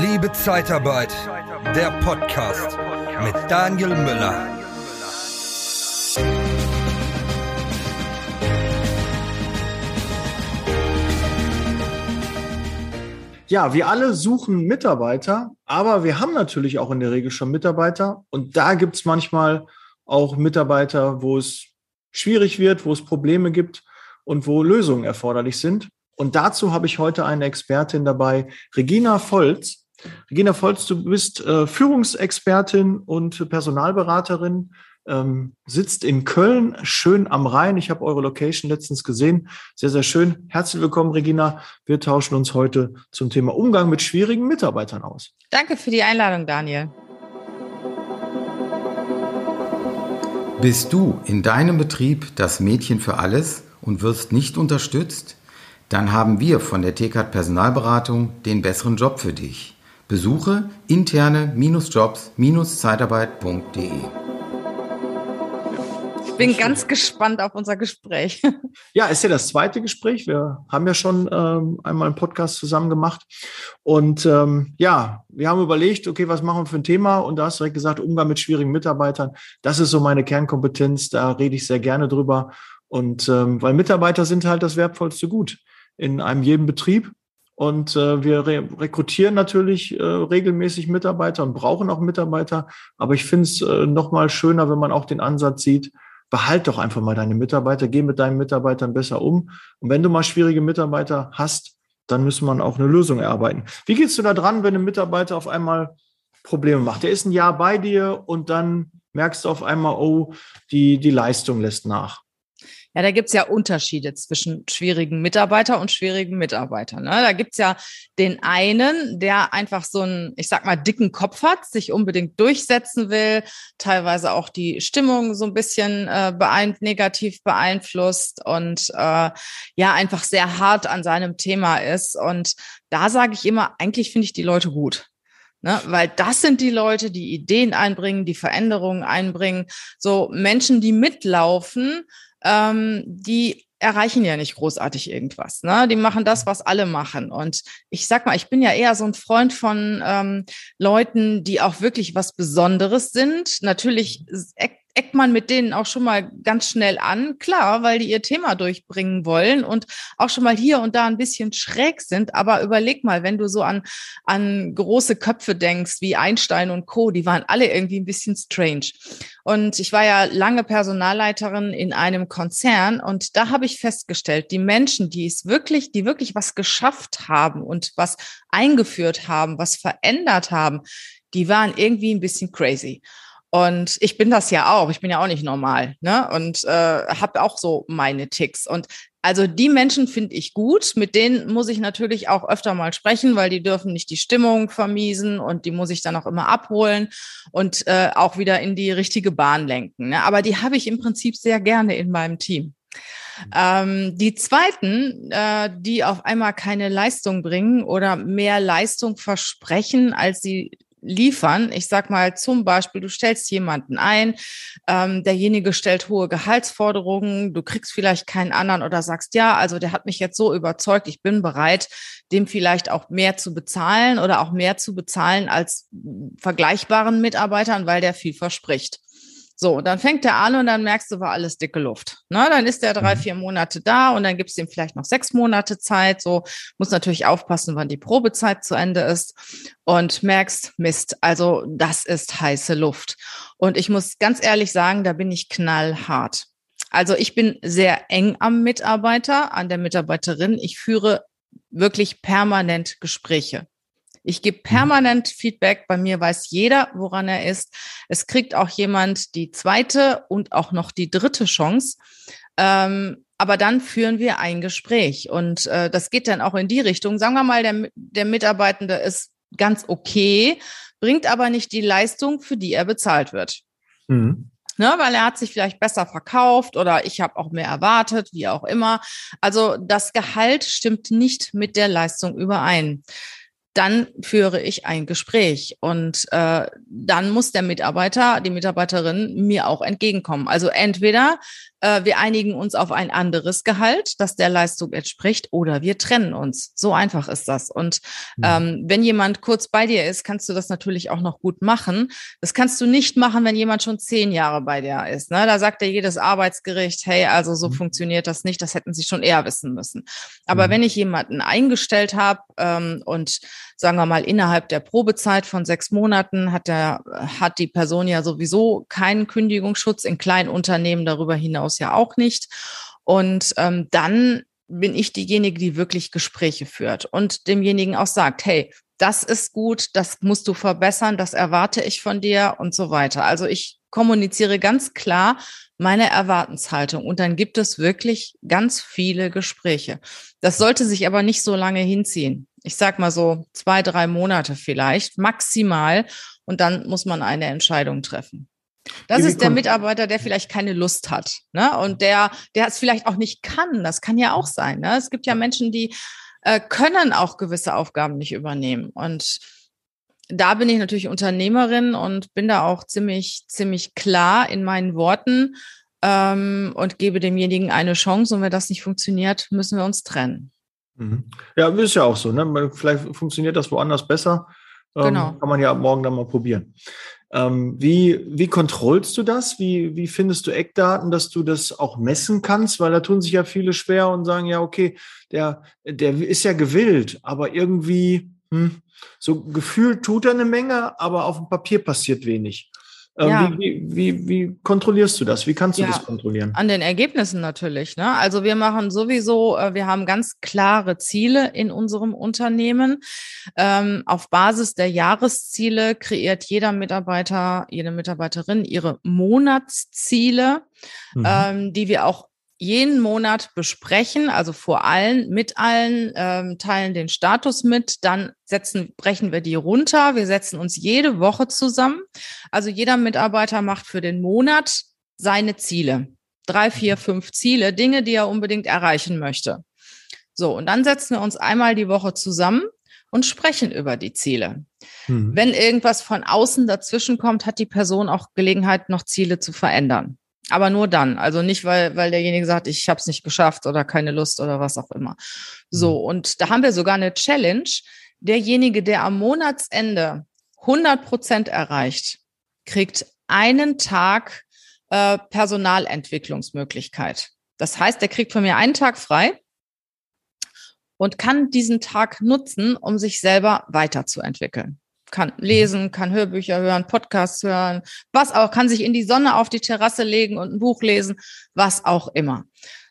Liebe Zeitarbeit, der Podcast mit Daniel Müller. Ja, wir alle suchen Mitarbeiter, aber wir haben natürlich auch in der Regel schon Mitarbeiter und da gibt es manchmal auch Mitarbeiter, wo es schwierig wird, wo es Probleme gibt und wo Lösungen erforderlich sind. Und dazu habe ich heute eine Expertin dabei, Regina Volz. Regina Volz, du bist äh, Führungsexpertin und Personalberaterin, ähm, sitzt in Köln, schön am Rhein. Ich habe eure Location letztens gesehen. Sehr, sehr schön. Herzlich willkommen, Regina. Wir tauschen uns heute zum Thema Umgang mit schwierigen Mitarbeitern aus. Danke für die Einladung, Daniel. Bist du in deinem Betrieb das Mädchen für alles und wirst nicht unterstützt? Dann haben wir von der TKAT Personalberatung den besseren Job für dich. Besuche interne-jobs-zeitarbeit.de. Ich bin ganz gespannt auf unser Gespräch. Ja, ist ja das zweite Gespräch. Wir haben ja schon ähm, einmal einen Podcast zusammen gemacht. Und ähm, ja, wir haben überlegt, okay, was machen wir für ein Thema? Und da hast du direkt gesagt, Umgang mit schwierigen Mitarbeitern. Das ist so meine Kernkompetenz. Da rede ich sehr gerne drüber. Und ähm, weil Mitarbeiter sind halt das wertvollste Gut in einem jeden Betrieb. Und äh, wir re rekrutieren natürlich äh, regelmäßig Mitarbeiter und brauchen auch Mitarbeiter. Aber ich finde es äh, noch mal schöner, wenn man auch den Ansatz sieht, behalt doch einfach mal deine Mitarbeiter, geh mit deinen Mitarbeitern besser um. Und wenn du mal schwierige Mitarbeiter hast, dann müssen wir auch eine Lösung erarbeiten. Wie gehst du da dran, wenn ein Mitarbeiter auf einmal Probleme macht? Der ist ein Jahr bei dir und dann merkst du auf einmal, oh, die, die Leistung lässt nach. Ja, da gibt's ja Unterschiede zwischen schwierigen Mitarbeiter und schwierigen Mitarbeitern. Ne? Da gibt's ja den einen, der einfach so einen, ich sag mal, dicken Kopf hat, sich unbedingt durchsetzen will, teilweise auch die Stimmung so ein bisschen äh, beein negativ beeinflusst und äh, ja, einfach sehr hart an seinem Thema ist. Und da sage ich immer, eigentlich finde ich die Leute gut. Ne, weil das sind die Leute, die Ideen einbringen, die Veränderungen einbringen. So Menschen, die mitlaufen, ähm, die erreichen ja nicht großartig irgendwas. Ne? Die machen das, was alle machen. Und ich sag mal, ich bin ja eher so ein Freund von ähm, Leuten, die auch wirklich was Besonderes sind. Natürlich eckt man mit denen auch schon mal ganz schnell an, klar, weil die ihr Thema durchbringen wollen und auch schon mal hier und da ein bisschen schräg sind. Aber überleg mal, wenn du so an, an große Köpfe denkst, wie Einstein und Co., die waren alle irgendwie ein bisschen strange. Und ich war ja lange Personalleiterin in einem Konzern und da habe ich festgestellt, die Menschen, die es wirklich, die wirklich was geschafft haben und was eingeführt haben, was verändert haben, die waren irgendwie ein bisschen crazy. Und ich bin das ja auch. Ich bin ja auch nicht normal. Ne? Und äh, habe auch so meine Ticks. Und also die Menschen finde ich gut. Mit denen muss ich natürlich auch öfter mal sprechen, weil die dürfen nicht die Stimmung vermiesen und die muss ich dann auch immer abholen und äh, auch wieder in die richtige Bahn lenken. Ne? Aber die habe ich im Prinzip sehr gerne in meinem Team. Ähm, die zweiten, äh, die auf einmal keine Leistung bringen oder mehr Leistung versprechen, als sie liefern. Ich sag mal zum Beispiel, du stellst jemanden ein, ähm, derjenige stellt hohe Gehaltsforderungen, du kriegst vielleicht keinen anderen oder sagst, ja, also der hat mich jetzt so überzeugt, ich bin bereit, dem vielleicht auch mehr zu bezahlen oder auch mehr zu bezahlen als vergleichbaren Mitarbeitern, weil der viel verspricht. So, und dann fängt er an und dann merkst du, war alles dicke Luft. Ne? Dann ist er drei, mhm. vier Monate da und dann gibst du ihm vielleicht noch sechs Monate Zeit. So, muss natürlich aufpassen, wann die Probezeit zu Ende ist und merkst, Mist, also das ist heiße Luft. Und ich muss ganz ehrlich sagen, da bin ich knallhart. Also ich bin sehr eng am Mitarbeiter, an der Mitarbeiterin. Ich führe wirklich permanent Gespräche. Ich gebe mhm. permanent Feedback. Bei mir weiß jeder, woran er ist. Es kriegt auch jemand die zweite und auch noch die dritte Chance. Ähm, aber dann führen wir ein Gespräch. Und äh, das geht dann auch in die Richtung. Sagen wir mal, der, der Mitarbeitende ist ganz okay, bringt aber nicht die Leistung, für die er bezahlt wird. Mhm. Ne, weil er hat sich vielleicht besser verkauft oder ich habe auch mehr erwartet, wie auch immer. Also das Gehalt stimmt nicht mit der Leistung überein dann führe ich ein Gespräch und äh, dann muss der Mitarbeiter, die Mitarbeiterin mir auch entgegenkommen. Also entweder äh, wir einigen uns auf ein anderes Gehalt, das der Leistung entspricht, oder wir trennen uns. So einfach ist das. Und mhm. ähm, wenn jemand kurz bei dir ist, kannst du das natürlich auch noch gut machen. Das kannst du nicht machen, wenn jemand schon zehn Jahre bei dir ist. Ne? Da sagt ja jedes Arbeitsgericht, hey, also so mhm. funktioniert das nicht, das hätten sie schon eher wissen müssen. Aber mhm. wenn ich jemanden eingestellt habe ähm, und sagen wir mal, innerhalb der Probezeit von sechs Monaten hat der, hat die Person ja sowieso keinen Kündigungsschutz, in kleinen Unternehmen darüber hinaus ja auch nicht. Und ähm, dann bin ich diejenige, die wirklich Gespräche führt und demjenigen auch sagt, hey, das ist gut, das musst du verbessern, das erwarte ich von dir und so weiter. Also ich kommuniziere ganz klar meine Erwartenshaltung und dann gibt es wirklich ganz viele Gespräche. Das sollte sich aber nicht so lange hinziehen ich sag mal so zwei, drei Monate vielleicht, maximal. Und dann muss man eine Entscheidung treffen. Das ist der Mitarbeiter, der vielleicht keine Lust hat, ne? Und der, der es vielleicht auch nicht kann. Das kann ja auch sein. Ne? Es gibt ja Menschen, die äh, können auch gewisse Aufgaben nicht übernehmen. Und da bin ich natürlich Unternehmerin und bin da auch ziemlich, ziemlich klar in meinen Worten ähm, und gebe demjenigen eine Chance. Und wenn das nicht funktioniert, müssen wir uns trennen. Mhm. Ja, ist ja auch so. Ne? Vielleicht funktioniert das woanders besser. Ähm, genau. Kann man ja morgen dann mal probieren. Ähm, wie, wie kontrollst du das? Wie, wie findest du Eckdaten, dass du das auch messen kannst? Weil da tun sich ja viele schwer und sagen, ja, okay, der, der ist ja gewillt, aber irgendwie, hm, so gefühlt tut er eine Menge, aber auf dem Papier passiert wenig. Ähm, ja. Wie, wie, wie, kontrollierst du das? Wie kannst du ja, das kontrollieren? An den Ergebnissen natürlich. Ne? Also wir machen sowieso, äh, wir haben ganz klare Ziele in unserem Unternehmen. Ähm, auf Basis der Jahresziele kreiert jeder Mitarbeiter, jede Mitarbeiterin ihre Monatsziele, mhm. ähm, die wir auch jeden Monat besprechen, also vor allen, mit allen, ähm, teilen den Status mit, dann setzen, brechen wir die runter. Wir setzen uns jede Woche zusammen. Also jeder Mitarbeiter macht für den Monat seine Ziele. Drei, vier, fünf Ziele, Dinge, die er unbedingt erreichen möchte. So, und dann setzen wir uns einmal die Woche zusammen und sprechen über die Ziele. Mhm. Wenn irgendwas von außen dazwischen kommt, hat die Person auch Gelegenheit, noch Ziele zu verändern. Aber nur dann. Also nicht, weil, weil derjenige sagt, ich habe es nicht geschafft oder keine Lust oder was auch immer. So, mhm. und da haben wir sogar eine Challenge. Derjenige, der am Monatsende 100 Prozent erreicht, kriegt einen Tag äh, Personalentwicklungsmöglichkeit. Das heißt, der kriegt von mir einen Tag frei und kann diesen Tag nutzen, um sich selber weiterzuentwickeln kann lesen, kann Hörbücher hören, Podcasts hören, was auch, kann sich in die Sonne auf die Terrasse legen und ein Buch lesen, was auch immer.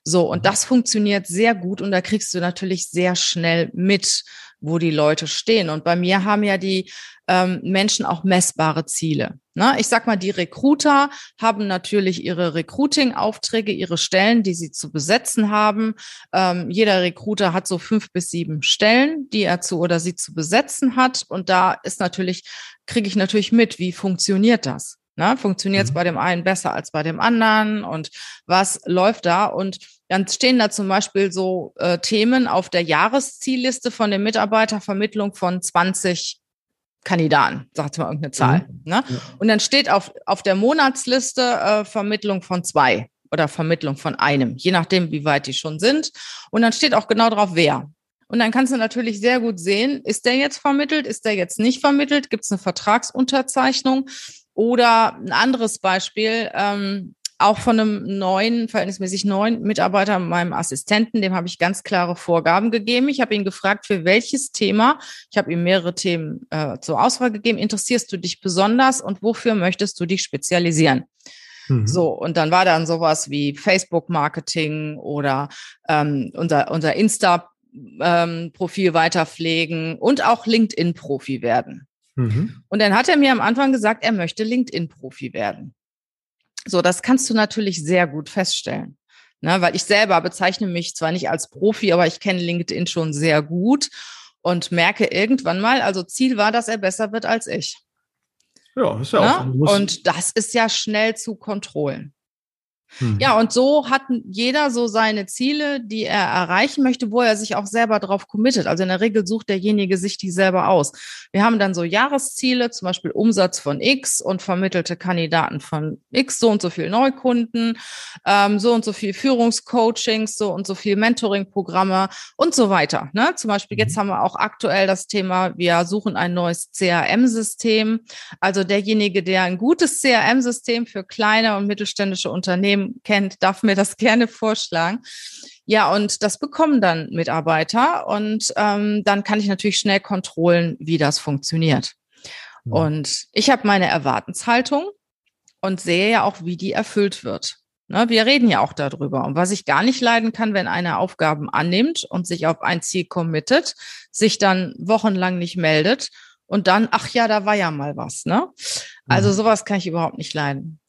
So, und das funktioniert sehr gut und da kriegst du natürlich sehr schnell mit, wo die Leute stehen. Und bei mir haben ja die ähm, Menschen auch messbare Ziele. Ne? Ich sag mal, die Recruiter haben natürlich ihre Recruiting-Aufträge, ihre Stellen, die sie zu besetzen haben. Ähm, jeder Recruiter hat so fünf bis sieben Stellen, die er zu oder sie zu besetzen hat. Und da ist natürlich, kriege ich natürlich mit, wie funktioniert das? Ne? Funktioniert es mhm. bei dem einen besser als bei dem anderen? Und was läuft da? Und dann stehen da zum Beispiel so äh, Themen auf der Jahreszielliste von der Mitarbeitervermittlung von 20 Kandidaten, sagt mal irgendeine Zahl. Mhm. Ne? Ja. Und dann steht auf, auf der Monatsliste äh, Vermittlung von zwei oder Vermittlung von einem, je nachdem, wie weit die schon sind. Und dann steht auch genau drauf, wer. Und dann kannst du natürlich sehr gut sehen, ist der jetzt vermittelt, ist der jetzt nicht vermittelt, gibt es eine Vertragsunterzeichnung oder ein anderes Beispiel, ähm, auch von einem neuen, verhältnismäßig neuen Mitarbeiter, meinem Assistenten, dem habe ich ganz klare Vorgaben gegeben. Ich habe ihn gefragt, für welches Thema, ich habe ihm mehrere Themen äh, zur Auswahl gegeben, interessierst du dich besonders und wofür möchtest du dich spezialisieren? Mhm. So, und dann war dann sowas wie Facebook-Marketing oder ähm, unser, unser Insta-Profil ähm, weiterpflegen und auch LinkedIn-Profi werden. Mhm. Und dann hat er mir am Anfang gesagt, er möchte LinkedIn-Profi werden. So, das kannst du natürlich sehr gut feststellen. Ne, weil ich selber bezeichne mich zwar nicht als Profi, aber ich kenne LinkedIn schon sehr gut und merke irgendwann mal, also Ziel war, dass er besser wird als ich. Ja, ist ja ne? auch. Und das ist ja schnell zu kontrollen. Mhm. Ja, und so hat jeder so seine Ziele, die er erreichen möchte, wo er sich auch selber drauf committet. Also in der Regel sucht derjenige sich die selber aus. Wir haben dann so Jahresziele, zum Beispiel Umsatz von X und vermittelte Kandidaten von X, so und so viel Neukunden, ähm, so und so viel Führungscoachings, so und so viel Mentoring-Programme und so weiter. Ne? Zum Beispiel jetzt mhm. haben wir auch aktuell das Thema, wir suchen ein neues CRM-System. Also derjenige, der ein gutes CRM-System für kleine und mittelständische Unternehmen kennt, darf mir das gerne vorschlagen. Ja, und das bekommen dann Mitarbeiter und ähm, dann kann ich natürlich schnell kontrollen, wie das funktioniert. Mhm. Und ich habe meine Erwartenshaltung und sehe ja auch, wie die erfüllt wird. Ne, wir reden ja auch darüber. Und was ich gar nicht leiden kann, wenn einer Aufgaben annimmt und sich auf ein Ziel committet, sich dann wochenlang nicht meldet und dann, ach ja, da war ja mal was. Ne? Also mhm. sowas kann ich überhaupt nicht leiden.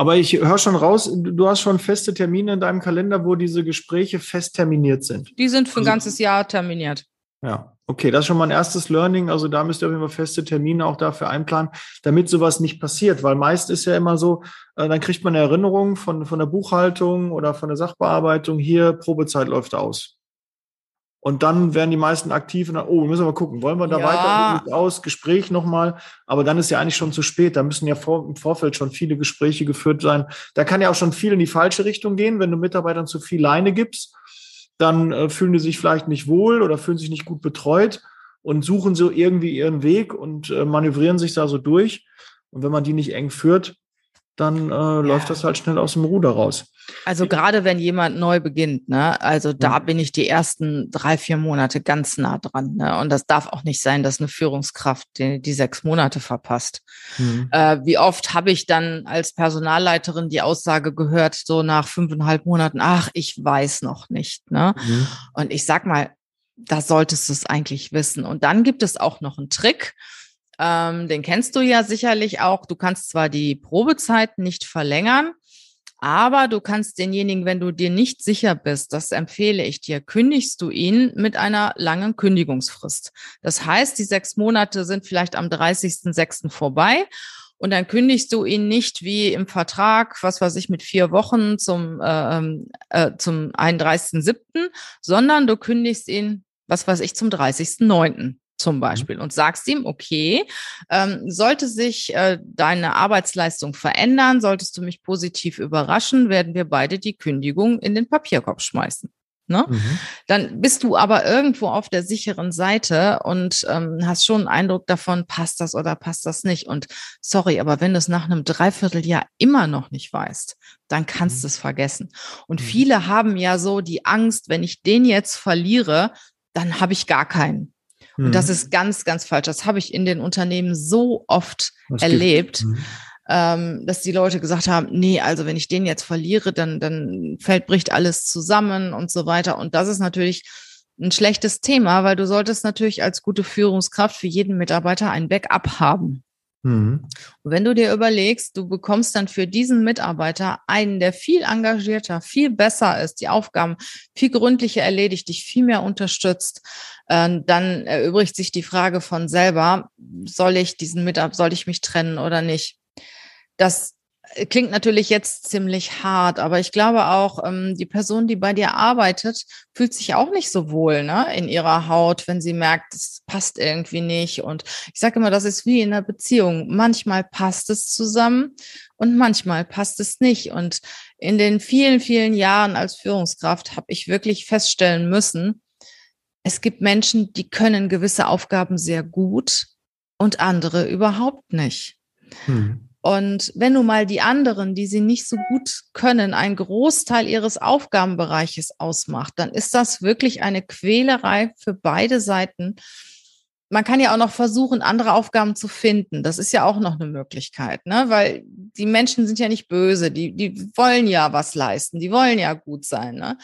Aber ich höre schon raus, du hast schon feste Termine in deinem Kalender, wo diese Gespräche fest terminiert sind. Die sind für ein also, ganzes Jahr terminiert. Ja, okay, das ist schon mal ein erstes Learning. Also da müsst ihr auf jeden Fall feste Termine auch dafür einplanen, damit sowas nicht passiert. Weil meist ist ja immer so, äh, dann kriegt man eine Erinnerung von, von der Buchhaltung oder von der Sachbearbeitung, hier Probezeit läuft aus. Und dann werden die meisten aktiv und dann, oh, müssen wir mal gucken, wollen wir da ja. weiter aus, Gespräch nochmal. Aber dann ist ja eigentlich schon zu spät. Da müssen ja vor, im Vorfeld schon viele Gespräche geführt sein. Da kann ja auch schon viel in die falsche Richtung gehen, wenn du Mitarbeitern zu viel Leine gibst. Dann äh, fühlen die sich vielleicht nicht wohl oder fühlen sich nicht gut betreut und suchen so irgendwie ihren Weg und äh, manövrieren sich da so durch. Und wenn man die nicht eng führt, dann äh, ja. läuft das halt schnell aus dem Ruder raus. Also gerade wenn jemand neu beginnt, ne, also da bin ich die ersten drei, vier Monate ganz nah dran. Ne? Und das darf auch nicht sein, dass eine Führungskraft die, die sechs Monate verpasst. Mhm. Äh, wie oft habe ich dann als Personalleiterin die Aussage gehört, so nach fünfeinhalb Monaten, ach, ich weiß noch nicht. Ne? Mhm. Und ich sag mal, da solltest du es eigentlich wissen. Und dann gibt es auch noch einen Trick. Ähm, den kennst du ja sicherlich auch. Du kannst zwar die Probezeit nicht verlängern, aber du kannst denjenigen, wenn du dir nicht sicher bist, das empfehle ich dir, kündigst du ihn mit einer langen Kündigungsfrist. Das heißt, die sechs Monate sind vielleicht am 30.06. vorbei und dann kündigst du ihn nicht wie im Vertrag, was weiß ich, mit vier Wochen zum, äh, äh, zum 31.07., sondern du kündigst ihn, was weiß ich, zum 30.09 zum mhm. Beispiel und sagst ihm, okay, ähm, sollte sich äh, deine Arbeitsleistung verändern, solltest du mich positiv überraschen, werden wir beide die Kündigung in den Papierkorb schmeißen. Ne? Mhm. Dann bist du aber irgendwo auf der sicheren Seite und ähm, hast schon einen Eindruck davon, passt das oder passt das nicht. Und sorry, aber wenn du es nach einem Dreivierteljahr immer noch nicht weißt, dann kannst mhm. du es vergessen. Und mhm. viele haben ja so die Angst, wenn ich den jetzt verliere, dann habe ich gar keinen. Und das mhm. ist ganz, ganz falsch. Das habe ich in den Unternehmen so oft das erlebt, mhm. ähm, dass die Leute gesagt haben, nee, also wenn ich den jetzt verliere, dann, dann fällt, bricht alles zusammen und so weiter. Und das ist natürlich ein schlechtes Thema, weil du solltest natürlich als gute Führungskraft für jeden Mitarbeiter ein Backup haben. Mhm. Und wenn du dir überlegst, du bekommst dann für diesen Mitarbeiter einen, der viel engagierter, viel besser ist, die Aufgaben viel gründlicher erledigt, dich viel mehr unterstützt, äh, dann erübrigt sich die Frage von selber, soll ich diesen Mitarbeiter, soll ich mich trennen oder nicht? Das klingt natürlich jetzt ziemlich hart, aber ich glaube auch, ähm, die Person, die bei dir arbeitet, fühlt sich auch nicht so wohl ne, in ihrer Haut, wenn sie merkt, es passt irgendwie nicht. Und ich sage immer, das ist wie in einer Beziehung. Manchmal passt es zusammen und manchmal passt es nicht. Und in den vielen, vielen Jahren als Führungskraft habe ich wirklich feststellen müssen, es gibt Menschen, die können gewisse Aufgaben sehr gut und andere überhaupt nicht. Hm. Und wenn nun mal die anderen, die sie nicht so gut können, einen Großteil ihres Aufgabenbereiches ausmacht, dann ist das wirklich eine Quälerei für beide Seiten. Man kann ja auch noch versuchen, andere Aufgaben zu finden. Das ist ja auch noch eine Möglichkeit, ne? Weil die Menschen sind ja nicht böse, die, die wollen ja was leisten, die wollen ja gut sein. Ne?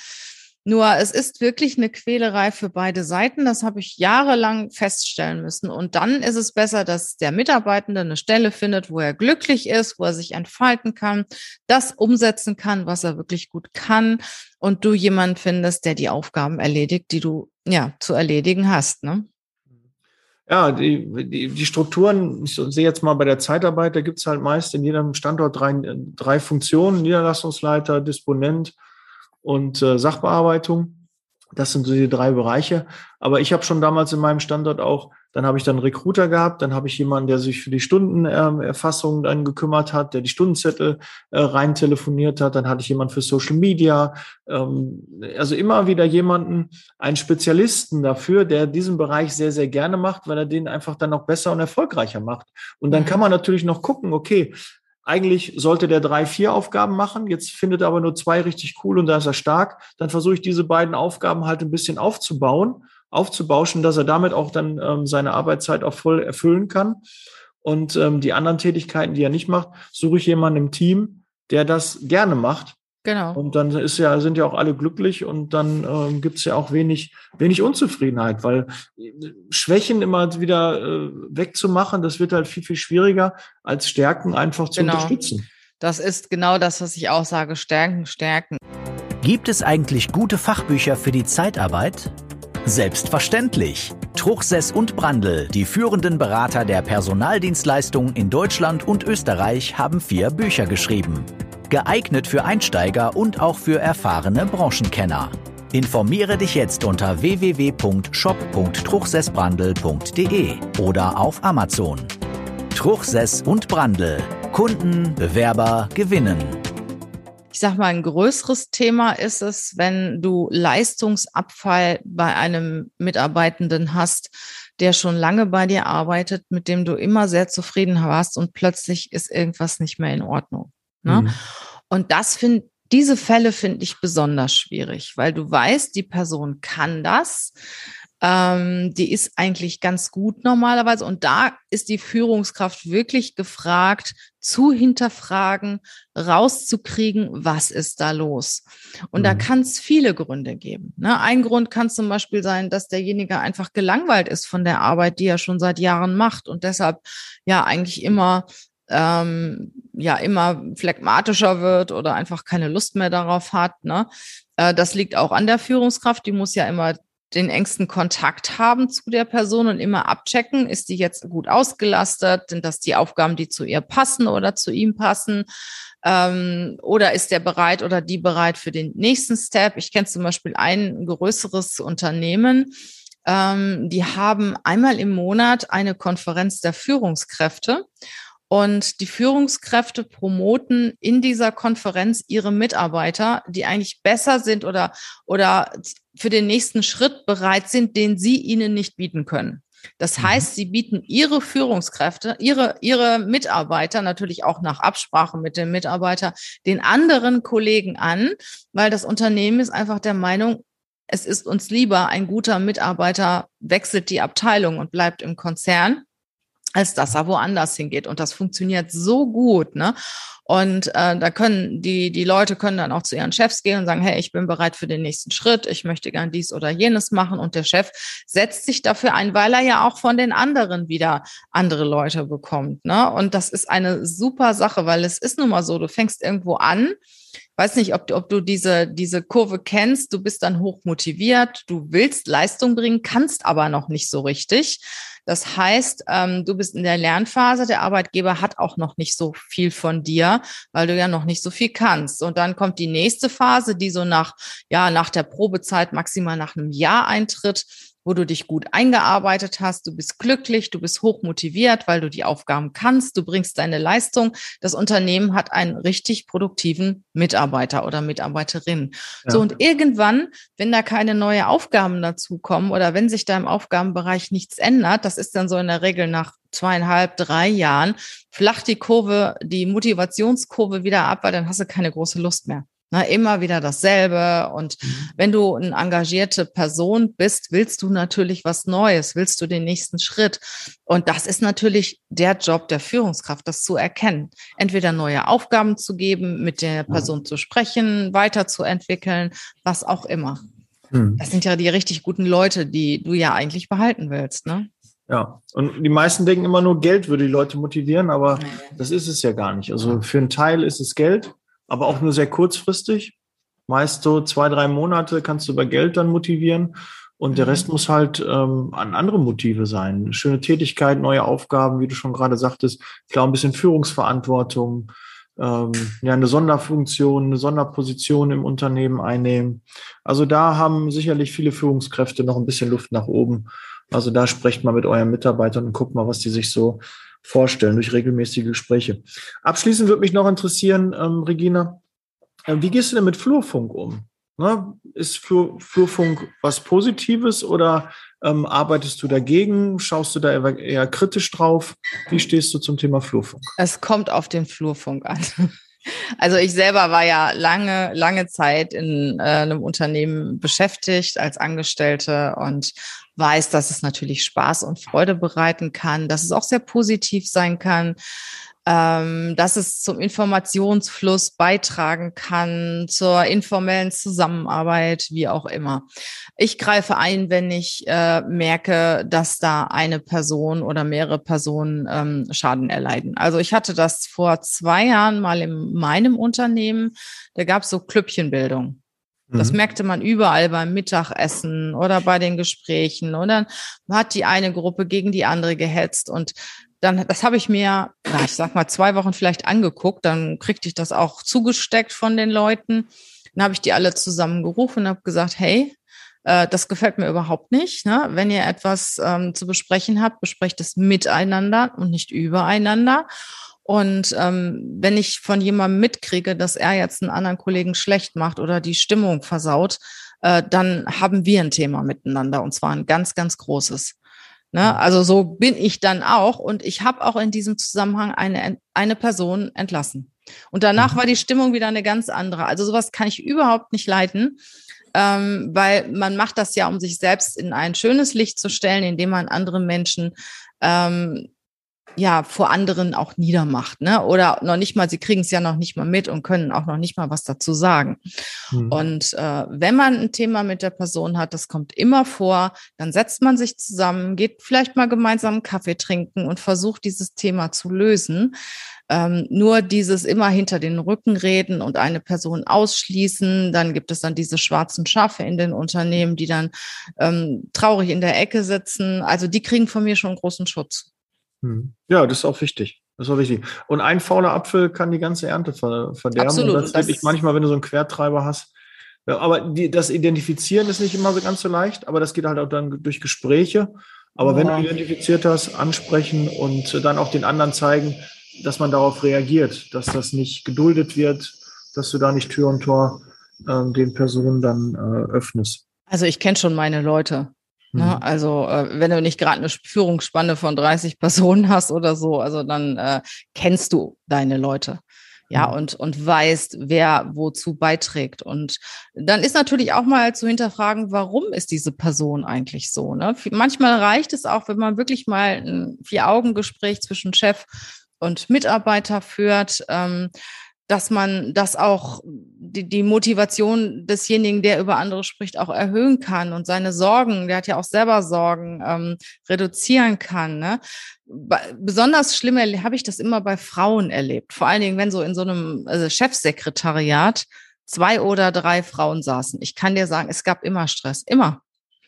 Nur es ist wirklich eine Quälerei für beide Seiten. Das habe ich jahrelang feststellen müssen. Und dann ist es besser, dass der Mitarbeitende eine Stelle findet, wo er glücklich ist, wo er sich entfalten kann, das umsetzen kann, was er wirklich gut kann. Und du jemand findest, der die Aufgaben erledigt, die du ja zu erledigen hast. Ne? Ja, die, die, die Strukturen, ich sehe jetzt mal bei der Zeitarbeit, da gibt es halt meist in jedem Standort drei, drei Funktionen, Niederlassungsleiter, Disponent und äh, Sachbearbeitung. Das sind so die drei Bereiche. Aber ich habe schon damals in meinem Standort auch dann habe ich dann einen Recruiter gehabt, dann habe ich jemanden, der sich für die Stundenerfassung dann gekümmert hat, der die Stundenzettel äh, rein telefoniert hat. Dann hatte ich jemanden für Social Media. Ähm, also immer wieder jemanden, einen Spezialisten dafür, der diesen Bereich sehr, sehr gerne macht, weil er den einfach dann auch besser und erfolgreicher macht. Und dann mhm. kann man natürlich noch gucken, okay, eigentlich sollte der drei, vier Aufgaben machen. Jetzt findet er aber nur zwei richtig cool und da ist er stark. Dann versuche ich diese beiden Aufgaben halt ein bisschen aufzubauen aufzubauschen, dass er damit auch dann ähm, seine Arbeitszeit auch voll erfüllen kann. Und ähm, die anderen Tätigkeiten, die er nicht macht, suche ich jemanden im Team, der das gerne macht. Genau. Und dann ist ja, sind ja auch alle glücklich und dann ähm, gibt es ja auch wenig, wenig Unzufriedenheit, weil äh, Schwächen immer wieder äh, wegzumachen, das wird halt viel, viel schwieriger, als Stärken einfach zu genau. unterstützen. Das ist genau das, was ich auch sage. Stärken, stärken. Gibt es eigentlich gute Fachbücher für die Zeitarbeit? Selbstverständlich. Truchsess und Brandl, die führenden Berater der Personaldienstleistungen in Deutschland und Österreich, haben vier Bücher geschrieben. Geeignet für Einsteiger und auch für erfahrene Branchenkenner. Informiere dich jetzt unter www.shop.truchsessbrandl.de oder auf Amazon. Truchsess und Brandl. Kunden, Bewerber gewinnen ich sag mal, ein größeres Thema ist es, wenn du Leistungsabfall bei einem Mitarbeitenden hast, der schon lange bei dir arbeitet, mit dem du immer sehr zufrieden warst und plötzlich ist irgendwas nicht mehr in Ordnung. Ne? Mhm. Und das finde diese Fälle finde ich besonders schwierig, weil du weißt, die Person kann das, ähm, die ist eigentlich ganz gut normalerweise. Und da ist die Führungskraft wirklich gefragt, zu hinterfragen, rauszukriegen, was ist da los. Und mhm. da kann es viele Gründe geben. Ne? Ein Grund kann zum Beispiel sein, dass derjenige einfach gelangweilt ist von der Arbeit, die er schon seit Jahren macht und deshalb ja eigentlich immer ähm, ja immer phlegmatischer wird oder einfach keine Lust mehr darauf hat. Ne? Äh, das liegt auch an der Führungskraft. Die muss ja immer den engsten Kontakt haben zu der Person und immer abchecken, ist die jetzt gut ausgelastet, sind das die Aufgaben, die zu ihr passen oder zu ihm passen, ähm, oder ist der bereit oder die bereit für den nächsten Step? Ich kenne zum Beispiel ein größeres Unternehmen, ähm, die haben einmal im Monat eine Konferenz der Führungskräfte und die Führungskräfte promoten in dieser Konferenz ihre Mitarbeiter, die eigentlich besser sind oder, oder für den nächsten Schritt bereit sind, den sie ihnen nicht bieten können. Das mhm. heißt, sie bieten ihre Führungskräfte, ihre, ihre Mitarbeiter natürlich auch nach Absprache mit dem Mitarbeiter den anderen Kollegen an, weil das Unternehmen ist einfach der Meinung, es ist uns lieber, ein guter Mitarbeiter wechselt die Abteilung und bleibt im Konzern, als dass er woanders hingeht. Und das funktioniert so gut. Ne? Und äh, da können die, die Leute können dann auch zu ihren Chefs gehen und sagen, hey, ich bin bereit für den nächsten Schritt, ich möchte gern dies oder jenes machen. Und der Chef setzt sich dafür ein, weil er ja auch von den anderen wieder andere Leute bekommt. Ne? Und das ist eine super Sache, weil es ist nun mal so, du fängst irgendwo an, weiß nicht, ob, ob du diese, diese Kurve kennst, du bist dann hoch motiviert, du willst Leistung bringen, kannst aber noch nicht so richtig. Das heißt, ähm, du bist in der Lernphase, der Arbeitgeber hat auch noch nicht so viel von dir, weil du ja noch nicht so viel kannst. Und dann kommt die nächste Phase, die so nach, ja, nach der Probezeit maximal nach einem Jahr eintritt wo du dich gut eingearbeitet hast, du bist glücklich, du bist hoch motiviert, weil du die Aufgaben kannst, du bringst deine Leistung. Das Unternehmen hat einen richtig produktiven Mitarbeiter oder Mitarbeiterin. Ja. So und irgendwann, wenn da keine neue Aufgaben dazukommen oder wenn sich da im Aufgabenbereich nichts ändert, das ist dann so in der Regel nach zweieinhalb, drei Jahren, flacht die Kurve, die Motivationskurve wieder ab, weil dann hast du keine große Lust mehr. Na, immer wieder dasselbe. Und wenn du eine engagierte Person bist, willst du natürlich was Neues, willst du den nächsten Schritt. Und das ist natürlich der Job der Führungskraft, das zu erkennen. Entweder neue Aufgaben zu geben, mit der Person zu sprechen, weiterzuentwickeln, was auch immer. Mhm. Das sind ja die richtig guten Leute, die du ja eigentlich behalten willst, ne? Ja, und die meisten denken immer nur, Geld würde die Leute motivieren, aber das ist es ja gar nicht. Also für einen Teil ist es Geld, aber auch nur sehr kurzfristig. Meist so zwei, drei Monate kannst du über Geld dann motivieren. Und der Rest muss halt ähm, an andere Motive sein. Schöne Tätigkeit, neue Aufgaben, wie du schon gerade sagtest, klar ein bisschen Führungsverantwortung, ähm, ja, eine Sonderfunktion, eine Sonderposition im Unternehmen einnehmen. Also da haben sicherlich viele Führungskräfte noch ein bisschen Luft nach oben. Also da sprecht mal mit euren Mitarbeitern und guckt mal, was die sich so vorstellen durch regelmäßige Gespräche. Abschließend würde mich noch interessieren, ähm, Regina, äh, wie gehst du denn mit Flurfunk um? Ne? Ist Flur, Flurfunk was Positives oder ähm, arbeitest du dagegen? Schaust du da eher, eher kritisch drauf? Wie stehst du zum Thema Flurfunk? Es kommt auf den Flurfunk an. Also ich selber war ja lange, lange Zeit in äh, einem Unternehmen beschäftigt als Angestellte und weiß, dass es natürlich Spaß und Freude bereiten kann, dass es auch sehr positiv sein kann ähm, dass es zum Informationsfluss beitragen kann, zur informellen Zusammenarbeit, wie auch immer. Ich greife ein, wenn ich äh, merke, dass da eine Person oder mehrere Personen ähm, Schaden erleiden. Also ich hatte das vor zwei Jahren mal in meinem Unternehmen. Da gab es so Klüppchenbildung. Das mhm. merkte man überall beim Mittagessen oder bei den Gesprächen. Und dann hat die eine Gruppe gegen die andere gehetzt. Und dann, das habe ich mir, na, ich sag mal, zwei Wochen vielleicht angeguckt, dann kriegte ich das auch zugesteckt von den Leuten. Dann habe ich die alle zusammen gerufen und habe gesagt, hey, äh, das gefällt mir überhaupt nicht. Ne? Wenn ihr etwas ähm, zu besprechen habt, besprecht es miteinander und nicht übereinander. Und ähm, wenn ich von jemandem mitkriege, dass er jetzt einen anderen Kollegen schlecht macht oder die Stimmung versaut, äh, dann haben wir ein Thema miteinander und zwar ein ganz, ganz großes. Ne? Mhm. Also so bin ich dann auch und ich habe auch in diesem Zusammenhang eine, eine Person entlassen. Und danach mhm. war die Stimmung wieder eine ganz andere. Also sowas kann ich überhaupt nicht leiten, ähm, weil man macht das ja, um sich selbst in ein schönes Licht zu stellen, indem man andere Menschen ähm, ja vor anderen auch niedermacht, ne? Oder noch nicht mal, sie kriegen es ja noch nicht mal mit und können auch noch nicht mal was dazu sagen. Mhm. Und äh, wenn man ein Thema mit der Person hat, das kommt immer vor, dann setzt man sich zusammen, geht vielleicht mal gemeinsam einen Kaffee trinken und versucht dieses Thema zu lösen. Ähm, nur dieses immer hinter den Rücken reden und eine Person ausschließen, dann gibt es dann diese schwarzen Schafe in den Unternehmen, die dann ähm, traurig in der Ecke sitzen. Also die kriegen von mir schon großen Schutz. Hm. Ja, das ist auch wichtig. Das ist auch wichtig. Und ein fauler Apfel kann die ganze Ernte verderben. Absolut. Und das denke ich manchmal, wenn du so einen Quertreiber hast. Aber die, das Identifizieren ist nicht immer so ganz so leicht, aber das geht halt auch dann durch Gespräche. Aber ja. wenn du identifiziert hast, ansprechen und dann auch den anderen zeigen, dass man darauf reagiert, dass das nicht geduldet wird, dass du da nicht Tür und Tor äh, den Personen dann äh, öffnest. Also ich kenne schon meine Leute. Ne? Mhm. Also äh, wenn du nicht gerade eine Führungsspanne von 30 Personen hast oder so, also dann äh, kennst du deine Leute. Ja, mhm. und, und weißt, wer wozu beiträgt. Und dann ist natürlich auch mal zu hinterfragen, warum ist diese Person eigentlich so? Ne? Manchmal reicht es auch, wenn man wirklich mal ein Vier-Augen-Gespräch zwischen Chef und Mitarbeiter führt. Ähm, dass man das auch die, die Motivation desjenigen, der über andere spricht, auch erhöhen kann und seine Sorgen, der hat ja auch selber Sorgen, ähm, reduzieren kann. Ne? Besonders schlimm habe ich das immer bei Frauen erlebt. Vor allen Dingen, wenn so in so einem also Chefsekretariat zwei oder drei Frauen saßen. Ich kann dir sagen, es gab immer Stress, immer.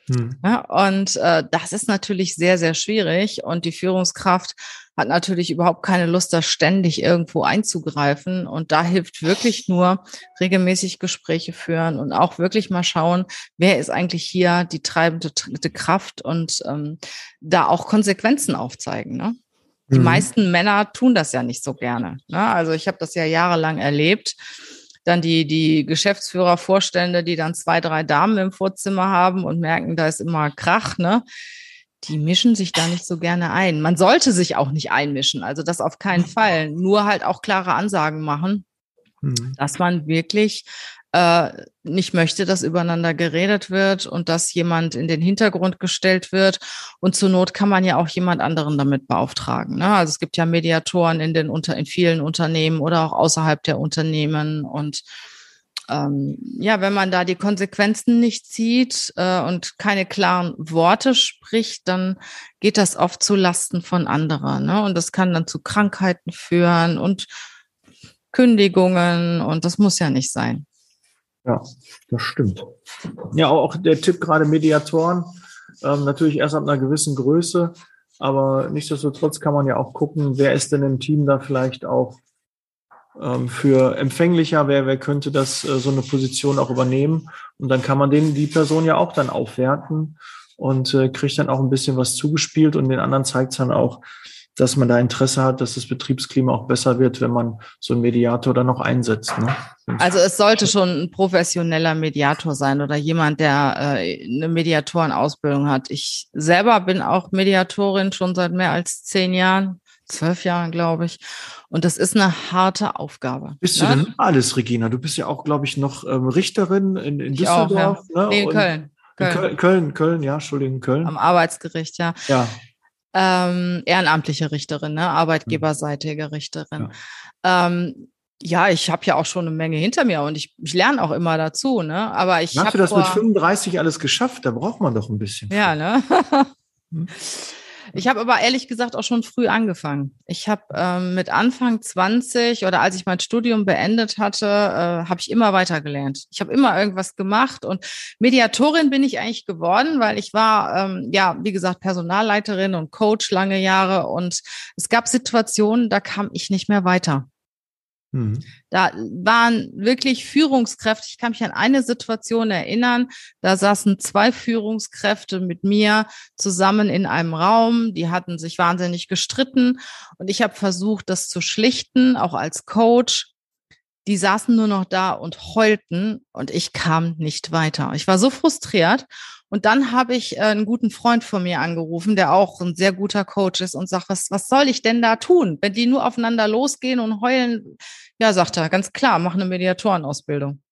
Hm. Ja, und äh, das ist natürlich sehr, sehr schwierig. Und die Führungskraft hat natürlich überhaupt keine Lust, da ständig irgendwo einzugreifen. Und da hilft wirklich nur regelmäßig Gespräche führen und auch wirklich mal schauen, wer ist eigentlich hier die treibende Kraft und ähm, da auch Konsequenzen aufzeigen. Ne? Die mhm. meisten Männer tun das ja nicht so gerne. Ne? Also ich habe das ja jahrelang erlebt. Dann die, die Geschäftsführer, Vorstände, die dann zwei, drei Damen im Vorzimmer haben und merken, da ist immer Krach, ne? die mischen sich da nicht so gerne ein. Man sollte sich auch nicht einmischen, also das auf keinen Fall. Nur halt auch klare Ansagen machen, mhm. dass man wirklich äh, nicht möchte, dass übereinander geredet wird und dass jemand in den Hintergrund gestellt wird. Und zur Not kann man ja auch jemand anderen damit beauftragen. Ne? Also es gibt ja Mediatoren in den unter in vielen Unternehmen oder auch außerhalb der Unternehmen und ähm, ja, wenn man da die Konsequenzen nicht zieht äh, und keine klaren Worte spricht, dann geht das oft zu Lasten von anderen. Ne? Und das kann dann zu Krankheiten führen und Kündigungen und das muss ja nicht sein. Ja, das stimmt. Ja, auch der Tipp gerade Mediatoren, ähm, natürlich erst ab einer gewissen Größe, aber nichtsdestotrotz kann man ja auch gucken, wer ist denn im Team da vielleicht auch ähm, für empfänglicher, wer, wer könnte das äh, so eine Position auch übernehmen. Und dann kann man den, die Person ja auch dann aufwerten und äh, kriegt dann auch ein bisschen was zugespielt und den anderen zeigt es dann auch, dass man da Interesse hat, dass das Betriebsklima auch besser wird, wenn man so einen Mediator dann noch einsetzt. Ne? Also es sollte schon ein professioneller Mediator sein oder jemand, der äh, eine Mediatorenausbildung hat. Ich selber bin auch Mediatorin schon seit mehr als zehn Jahren, zwölf Jahren, glaube ich. Und das ist eine harte Aufgabe. Bist ne? du denn alles, Regina? Du bist ja auch, glaube ich, noch ähm, Richterin in, in Düsseldorf. Auch, ja. ne? Nee, in Köln. Köln. Köln, Köln, Köln, ja, Entschuldigung, Köln. Am Arbeitsgericht, ja. Ja ähm, ehrenamtliche Richterin, ne? arbeitgeberseitige Richterin. Ja, ähm, ja ich habe ja auch schon eine Menge hinter mir und ich, ich lerne auch immer dazu, ne? Aber ich habe. Hast du das mit 35 alles geschafft? Da braucht man doch ein bisschen. Ja, ne? hm? Ich habe aber ehrlich gesagt auch schon früh angefangen. Ich habe ähm, mit Anfang 20 oder als ich mein Studium beendet hatte, äh, habe ich immer weiter gelernt. Ich habe immer irgendwas gemacht und Mediatorin bin ich eigentlich geworden, weil ich war, ähm, ja, wie gesagt, Personalleiterin und Coach lange Jahre und es gab Situationen, da kam ich nicht mehr weiter. Mhm. Da waren wirklich Führungskräfte. Ich kann mich an eine Situation erinnern. Da saßen zwei Führungskräfte mit mir zusammen in einem Raum. Die hatten sich wahnsinnig gestritten und ich habe versucht, das zu schlichten, auch als Coach. Die saßen nur noch da und heulten und ich kam nicht weiter. Ich war so frustriert und dann habe ich äh, einen guten Freund von mir angerufen, der auch ein sehr guter Coach ist und sagt, was, was soll ich denn da tun? Wenn die nur aufeinander losgehen und heulen, ja, sagt er, ganz klar, mach eine Mediatorenausbildung.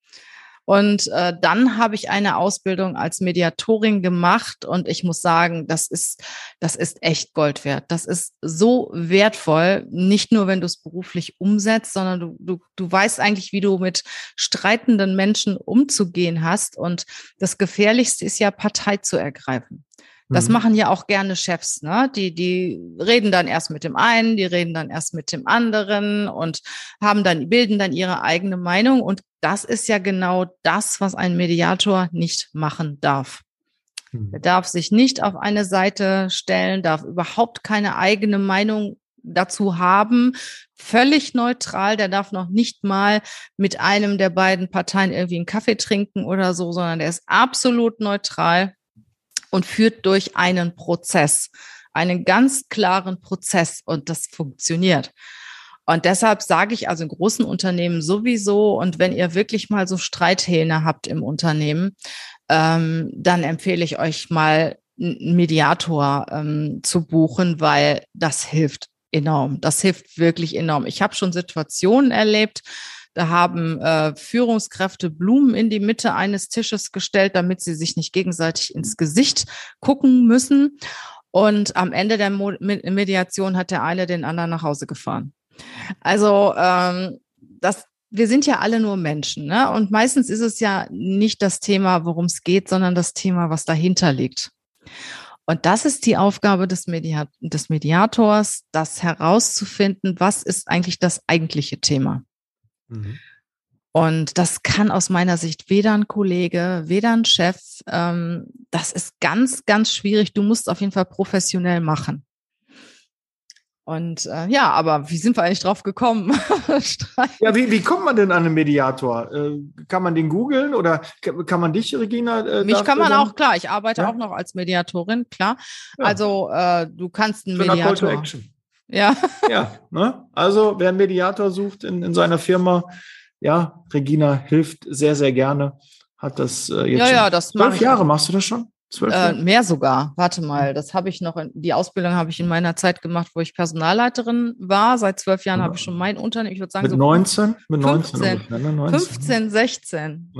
Und äh, dann habe ich eine Ausbildung als Mediatorin gemacht und ich muss sagen, das ist, das ist echt Gold wert. Das ist so wertvoll, nicht nur, wenn du es beruflich umsetzt, sondern du, du, du weißt eigentlich, wie du mit streitenden Menschen umzugehen hast. Und das Gefährlichste ist ja, Partei zu ergreifen. Das mhm. machen ja auch gerne Chefs, ne? Die, die reden dann erst mit dem einen, die reden dann erst mit dem anderen und haben dann, bilden dann ihre eigene Meinung. Und das ist ja genau das, was ein Mediator nicht machen darf. Mhm. Er darf sich nicht auf eine Seite stellen, darf überhaupt keine eigene Meinung dazu haben, völlig neutral, der darf noch nicht mal mit einem der beiden Parteien irgendwie einen Kaffee trinken oder so, sondern der ist absolut neutral und führt durch einen Prozess, einen ganz klaren Prozess und das funktioniert. Und deshalb sage ich also in großen Unternehmen sowieso, und wenn ihr wirklich mal so Streithähne habt im Unternehmen, ähm, dann empfehle ich euch mal einen Mediator ähm, zu buchen, weil das hilft enorm. Das hilft wirklich enorm. Ich habe schon Situationen erlebt, da haben äh, Führungskräfte Blumen in die Mitte eines Tisches gestellt, damit sie sich nicht gegenseitig ins Gesicht gucken müssen. Und am Ende der Mo Mediation hat der eine den anderen nach Hause gefahren. Also ähm, das, wir sind ja alle nur Menschen, ne? Und meistens ist es ja nicht das Thema, worum es geht, sondern das Thema, was dahinter liegt. Und das ist die Aufgabe des, Mediat des Mediators, das herauszufinden, was ist eigentlich das eigentliche Thema. Mhm. Und das kann aus meiner Sicht weder ein Kollege, weder ein Chef. Ähm, das ist ganz, ganz schwierig. Du musst auf jeden Fall professionell machen. Und äh, ja, aber wie sind wir eigentlich drauf gekommen? ja, wie, wie kommt man denn an einen Mediator? Äh, kann man den googeln oder kann man dich, Regina? Äh, Mich kann man auch, klar. Ich arbeite ja? auch noch als Mediatorin, klar. Ja. Also äh, du kannst einen Mediator. Call to Action. Ja. ja, ne? Also wer einen Mediator sucht in, in seiner Firma, ja, Regina hilft sehr, sehr gerne. Hat das äh, jetzt ja, ja, das zwölf Jahre machst du das schon? Äh, mehr sogar. Warte mal, das habe ich noch, in, die Ausbildung habe ich in meiner Zeit gemacht, wo ich Personalleiterin war. Seit zwölf Jahren habe ich schon mein Unternehmen, ich würde sagen mit so 19? Mit 19 ungefähr, ne? 19. 15, 16.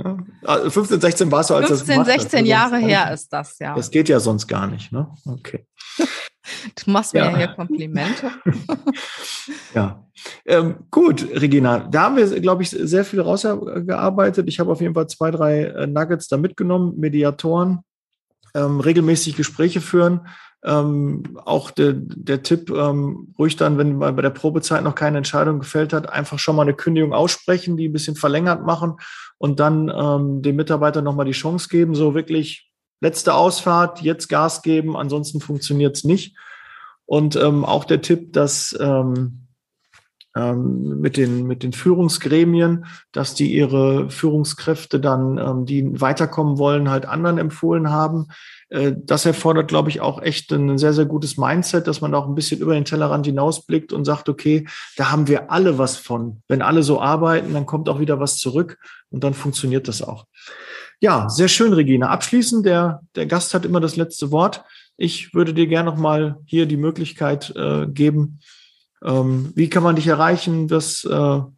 Ja. 15, 16 warst du, als 15, das 16 hast. Jahre her ist das, ja. Das geht ja sonst gar nicht, ne? Okay. Du machst mir ja, ja hier Komplimente. ja. Ähm, gut, Regina, da haben wir, glaube ich, sehr viel rausgearbeitet. Ich habe auf jeden Fall zwei, drei äh, Nuggets da mitgenommen, Mediatoren ähm, regelmäßig Gespräche führen. Ähm, auch der, der Tipp, ähm, ruhig dann, wenn man bei der Probezeit noch keine Entscheidung gefällt hat, einfach schon mal eine Kündigung aussprechen, die ein bisschen verlängert machen und dann ähm, dem Mitarbeiter nochmal die Chance geben, so wirklich letzte Ausfahrt, jetzt Gas geben, ansonsten funktioniert es nicht. Und ähm, auch der Tipp, dass ähm, ähm, mit, den, mit den Führungsgremien, dass die ihre Führungskräfte dann, ähm, die weiterkommen wollen, halt anderen empfohlen haben. Äh, das erfordert, glaube ich, auch echt ein sehr, sehr gutes Mindset, dass man auch ein bisschen über den Tellerrand hinausblickt und sagt, okay, da haben wir alle was von. Wenn alle so arbeiten, dann kommt auch wieder was zurück und dann funktioniert das auch. Ja, sehr schön, Regina. Abschließend, der, der Gast hat immer das letzte Wort. Ich würde dir gerne noch mal hier die Möglichkeit äh, geben, ähm, wie kann man dich erreichen? Das, äh, ja,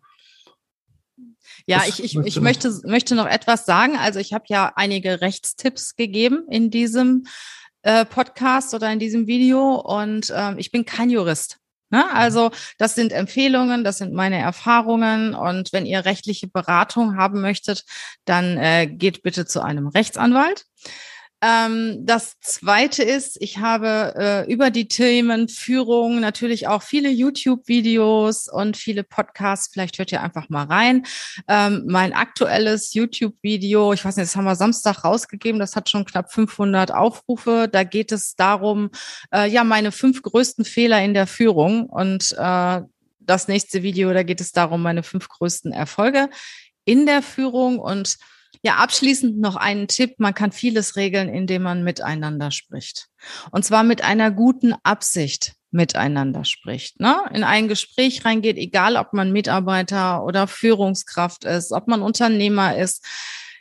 das ich, ich, ich möchte, möchte noch etwas sagen. Also ich habe ja einige Rechtstipps gegeben in diesem äh, Podcast oder in diesem Video und ähm, ich bin kein Jurist. Ne? Also das sind Empfehlungen, das sind meine Erfahrungen und wenn ihr rechtliche Beratung haben möchtet, dann äh, geht bitte zu einem Rechtsanwalt. Ähm, das zweite ist, ich habe äh, über die Themen Führung natürlich auch viele YouTube-Videos und viele Podcasts. Vielleicht hört ihr einfach mal rein. Ähm, mein aktuelles YouTube-Video, ich weiß nicht, das haben wir Samstag rausgegeben, das hat schon knapp 500 Aufrufe. Da geht es darum, äh, ja, meine fünf größten Fehler in der Führung und äh, das nächste Video, da geht es darum, meine fünf größten Erfolge in der Führung und ja, abschließend noch einen Tipp. Man kann vieles regeln, indem man miteinander spricht. Und zwar mit einer guten Absicht miteinander spricht. Ne? In ein Gespräch reingeht, egal ob man Mitarbeiter oder Führungskraft ist, ob man Unternehmer ist.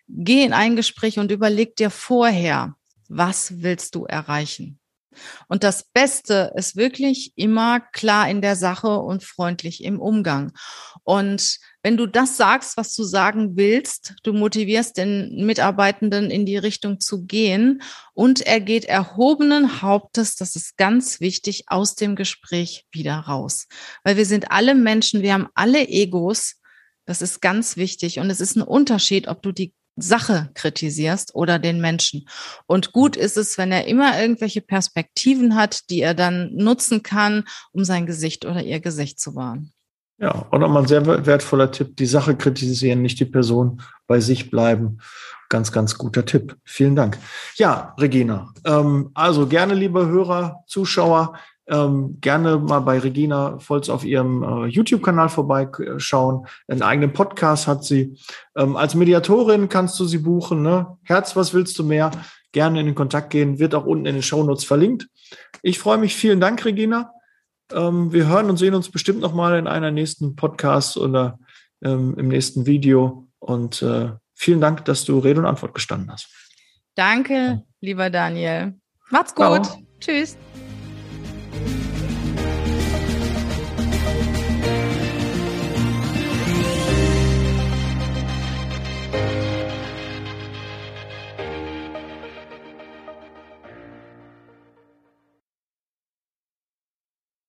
Geh in ein Gespräch und überleg dir vorher, was willst du erreichen? Und das Beste ist wirklich immer klar in der Sache und freundlich im Umgang. Und wenn du das sagst, was du sagen willst, du motivierst den Mitarbeitenden in die Richtung zu gehen und er geht erhobenen Hauptes, das ist ganz wichtig, aus dem Gespräch wieder raus. Weil wir sind alle Menschen, wir haben alle Egos. Das ist ganz wichtig. Und es ist ein Unterschied, ob du die Sache kritisierst oder den Menschen. Und gut ist es, wenn er immer irgendwelche Perspektiven hat, die er dann nutzen kann, um sein Gesicht oder ihr Gesicht zu wahren. Ja, und nochmal ein sehr wertvoller Tipp, die Sache kritisieren, nicht die Person bei sich bleiben. Ganz, ganz guter Tipp. Vielen Dank. Ja, Regina, ähm, also gerne, liebe Hörer, Zuschauer, ähm, gerne mal bei Regina Volz auf ihrem äh, YouTube-Kanal vorbeischauen. Einen eigenen Podcast hat sie. Ähm, als Mediatorin kannst du sie buchen. Ne? Herz, was willst du mehr? Gerne in den Kontakt gehen. Wird auch unten in den Shownotes verlinkt. Ich freue mich. Vielen Dank, Regina. Ähm, wir hören und sehen uns bestimmt noch mal in einer nächsten Podcast oder ähm, im nächsten Video. Und äh, vielen Dank, dass du Rede und Antwort gestanden hast. Danke, lieber Daniel. Macht's gut. Ciao. Tschüss.